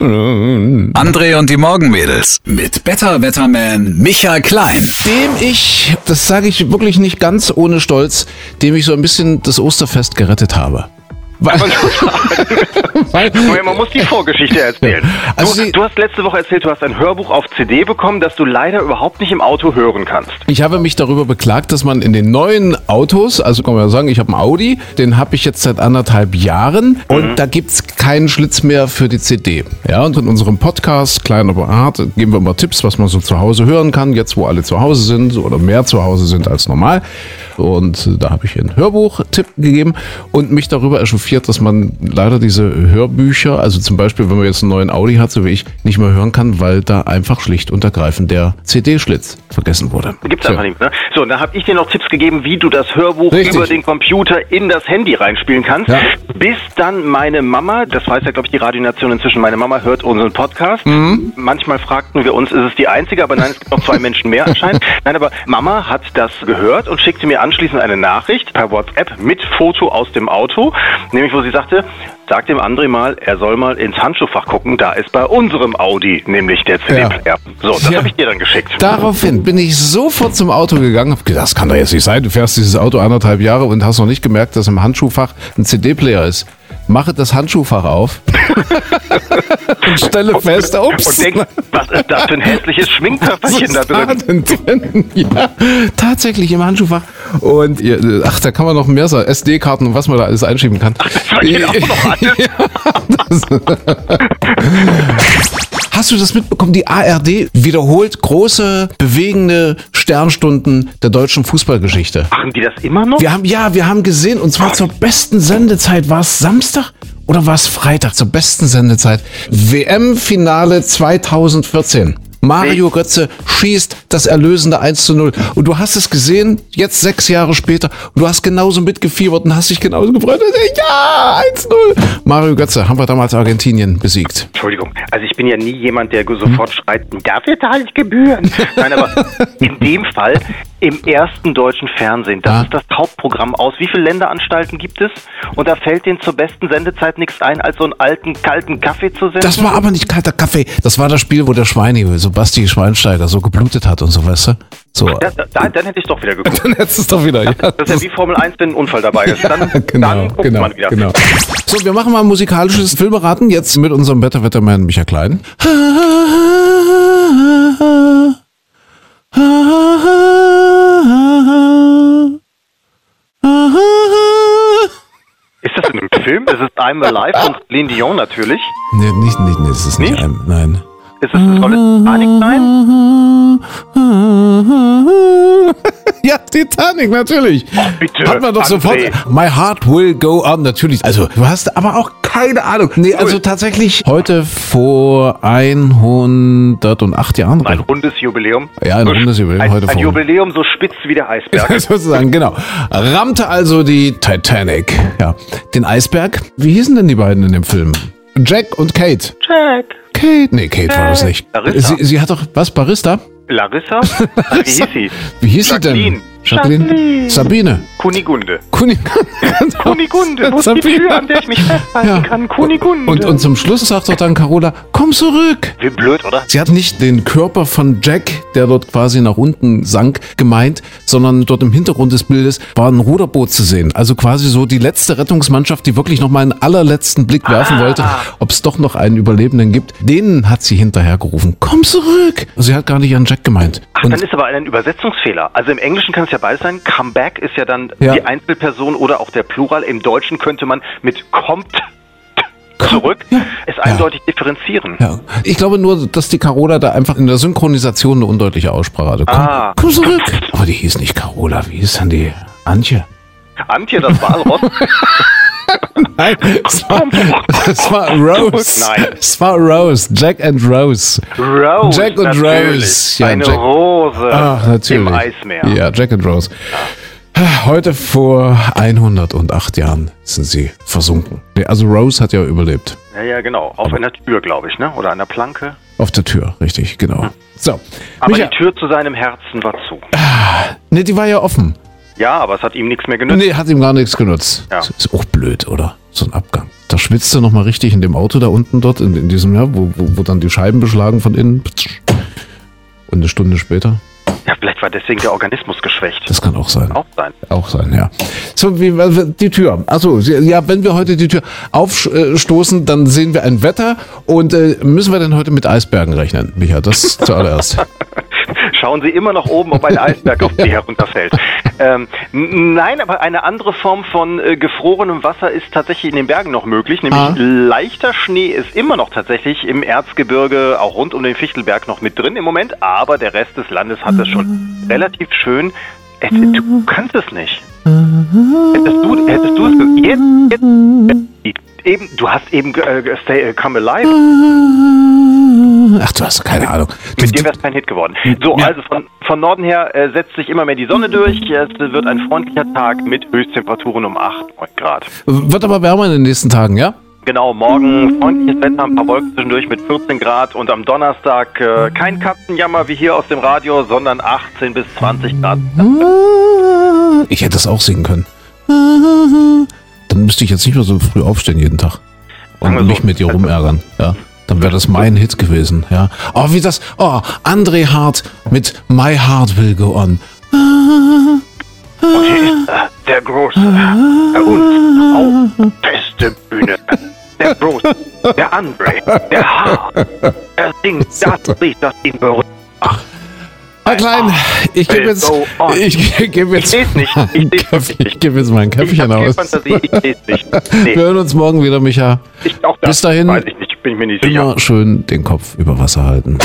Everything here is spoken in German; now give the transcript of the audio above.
André und die Morgenmädels mit Better Wetterman Michael Klein. Dem ich, das sage ich wirklich nicht ganz ohne Stolz, dem ich so ein bisschen das Osterfest gerettet habe. Weil, weil, man muss die Vorgeschichte erzählen. Also du, du, hast letzte Woche erzählt, du hast ein Hörbuch auf CD bekommen, das du leider überhaupt nicht im Auto hören kannst. Ich habe mich darüber beklagt, dass man in den neuen Autos, also kann man ja sagen, ich habe einen Audi, den habe ich jetzt seit anderthalb Jahren und mhm. da gibt es keinen Schlitz mehr für die CD. Ja, und in unserem Podcast, kleiner Art, geben wir immer Tipps, was man so zu Hause hören kann, jetzt wo alle zu Hause sind oder mehr zu Hause sind als normal. Und da habe ich einen Hörbuch-Tipp gegeben und mich darüber echauffiert, dass man leider diese Hörbücher, also zum Beispiel, wenn man jetzt einen neuen Audi hat, so wie ich, nicht mehr hören kann, weil da einfach schlicht und ergreifend der CD-Schlitz vergessen wurde. Gibt's einfach nicht, ne? So, und da habe ich dir noch Tipps gegeben, wie du das Hörbuch Richtig. über den Computer in das Handy reinspielen kannst. Ja. Bis dann meine Mama, das weiß ja, glaube ich, die Radionation inzwischen, meine Mama hört unseren Podcast. Mhm. Manchmal fragten wir uns, ist es die einzige, aber nein, es gibt noch zwei Menschen mehr anscheinend. Nein, aber Mama hat das gehört und schickte mir an, anschließend eine Nachricht per WhatsApp mit Foto aus dem Auto, nämlich wo sie sagte, sag dem André mal, er soll mal ins Handschuhfach gucken, da ist bei unserem Audi nämlich der CD-Player. Ja. So, das ja. habe ich dir dann geschickt. Daraufhin bin ich sofort zum Auto gegangen, hab gedacht, das kann doch jetzt nicht sein, du fährst dieses Auto anderthalb Jahre und hast noch nicht gemerkt, dass im Handschuhfach ein CD-Player ist mache das Handschuhfach auf und stelle fest, ups. Und denk, was ist das für ein hässliches Schminkköfferchen da drin? Da drin? Ja, tatsächlich im Handschuhfach. Und ach, da kann man noch mehr sagen, SD-Karten und was man da alles einschieben kann. Ach, das ja, auch noch ja, Hast du das mitbekommen? Die ARD wiederholt große, bewegende Sternstunden der deutschen Fußballgeschichte. Machen die das immer noch? Wir haben, ja, wir haben gesehen, und zwar zur besten Sendezeit. War es Samstag oder war es Freitag? Zur besten Sendezeit. WM-Finale 2014. Mario Götze schießt das erlösende 1 zu 0. Und du hast es gesehen, jetzt sechs Jahre später, und du hast genauso mitgefiebert und hast dich genauso gefreut. Ja, 1 0. Mario Götze haben wir damals Argentinien besiegt. Entschuldigung, also ich bin ja nie jemand, der sofort hm? schreit, dafür zahle ich Gebühren. Nein, aber in dem Fall im ersten deutschen Fernsehen. Das ja. ist das Hauptprogramm aus. Wie viele Länderanstalten gibt es? Und da fällt denen zur besten Sendezeit nichts ein, als so einen alten, kalten Kaffee zu senden. Das war aber nicht kalter Kaffee. Das war das Spiel, wo der Schweine, so Basti Schweinsteiger, so geblutet hat und so, weißt du? So. Ja, da, dann hätte ich es doch wieder geguckt. dann hättest du es doch wieder, ja. Das, ist ja wie Formel 1, wenn ein Unfall dabei ist. Dann, genau, dann guckt genau, man wieder. Genau. So, wir machen mal ein musikalisches Filmeraten jetzt mit unserem Wetterwettermann Michael Klein. das Film? Ist es I'm Alive von Celine Dion natürlich? Nee, nicht, nicht, nee, das ist nicht, nicht? Ein, nein. Ist es ein tolles Titanic sein? ja, Titanic, natürlich. Oh, bitte. Hat man doch André. sofort. My heart will go on, natürlich. Also, du hast aber auch keine Ahnung. Nee, also tatsächlich heute vor 108 Jahren. Ein rundes Jubiläum. Ja, ein rundes Jubiläum ein, heute Ein Jubiläum so spitz wie der Eisberg. Sozusagen, genau. Rammte also die Titanic. Ja. Den Eisberg. Wie hießen denn die beiden in dem Film? Jack und Kate. Jack. Kate. Nee, Kate war das nicht. Larissa. Sie, sie hat doch, was, Barista? Larissa? Wie hieß sie? Wie hieß sie denn? Jacqueline? Jacqueline. Sabine. Kunigunde. Kunigunde. Kunigunde. Wo ist die Tür, an der ich mich festhalten ja. kann? Kunigunde. Und, und zum Schluss sagt doch dann Carola, komm zurück. Wie blöd, oder? Sie hat nicht den Körper von Jack, der dort quasi nach unten sank, gemeint, sondern dort im Hintergrund des Bildes war ein Ruderboot zu sehen. Also quasi so die letzte Rettungsmannschaft, die wirklich noch mal einen allerletzten Blick werfen ah. wollte, ob es doch noch einen Überlebenden gibt. Denen hat sie hinterher gerufen, komm zurück. Sie hat gar nicht an Jack gemeint. Ach, und dann ist aber ein Übersetzungsfehler. Also im Englischen kann es ja beides sein. Comeback ist ja dann ja. die Einzelperson oder auch der Plural. Im Deutschen könnte man mit kommt zurück ja. es eindeutig ja. differenzieren. Ja. Ich glaube nur, dass die Carola da einfach in der Synchronisation eine undeutliche Aussprache hatte. Komm, ah. komm zurück. Aber die hieß nicht Carola, wie hieß denn die? Antje. Antje, das Walross. Nein, es war, es war Rose. Nein. Es war Rose. Jack and Rose. Rose. Jack und natürlich. Rose. Ja, Eine Jack. Rose Ach, natürlich. im Eismeer. Ja, Jack and Rose. Heute vor 108 Jahren sind sie versunken. Also Rose hat ja überlebt. Ja, ja, genau. Auf Aber einer Tür, glaube ich, ne? Oder einer Planke. Auf der Tür, richtig, genau. Hm. So. Aber Micha die Tür zu seinem Herzen war zu. Ah, ne, die war ja offen. Ja, aber es hat ihm nichts mehr genutzt. Nee, hat ihm gar nichts genutzt. Ja. Ist auch blöd, oder? So ein Abgang. Da schwitzt du nochmal richtig in dem Auto da unten dort, in, in diesem, ja, wo, wo, wo dann die Scheiben beschlagen von innen. Und eine Stunde später. Ja, vielleicht war deswegen der Organismus geschwächt. Das kann auch sein. Auch sein. Auch sein, ja. So, wie die Tür. Achso, ja, wenn wir heute die Tür aufstoßen, dann sehen wir ein Wetter und äh, müssen wir denn heute mit Eisbergen rechnen, Micha? Das zuallererst. Schauen Sie immer nach oben, ob ein Eisberg auf Sie herunterfällt. Ähm, nein, aber eine andere Form von äh, gefrorenem Wasser ist tatsächlich in den Bergen noch möglich. Nämlich ah. leichter Schnee ist immer noch tatsächlich im Erzgebirge, auch rund um den Fichtelberg noch mit drin im Moment. Aber der Rest des Landes hat es schon relativ schön. Es, du kannst es nicht. Hättest du, hättest du es jetzt, jetzt, eben, du hast eben äh, Stay, uh, Come Alive. Ach, du hast keine Ahnung. Mit dem wäre es kein Hit geworden. So, also von, von Norden her äh, setzt sich immer mehr die Sonne durch. Es wird ein freundlicher Tag mit Höchsttemperaturen um 8, 9 Grad. Wird aber wärmer in den nächsten Tagen, ja? Genau, morgen freundliches Wetter, ein paar Wolken zwischendurch mit 14 Grad und am Donnerstag äh, kein Katzenjammer wie hier aus dem Radio, sondern 18 bis 20 Grad. Ich hätte das auch singen können. Müsste ich jetzt nicht mehr so früh aufstehen jeden Tag und mich mit dir rumärgern. Ja. Dann wäre das mein Hit gewesen, ja. Oh, wie das, oh, André Hart mit My Heart Will Go On. Okay, der große, der uns auf feste Bühne. Der große, der André, der Hart, er singt das Lied, das ihn berührt. Herr Klein, ich gebe jetzt, ich gebe jetzt, ich nicht. Ich, Köpf, ich gebe jetzt mein Köpfchen aus. Wir hören uns morgen wieder, Micha. Bis dahin, weiß ich nicht, bin ich mir nicht immer schön den Kopf über Wasser halten.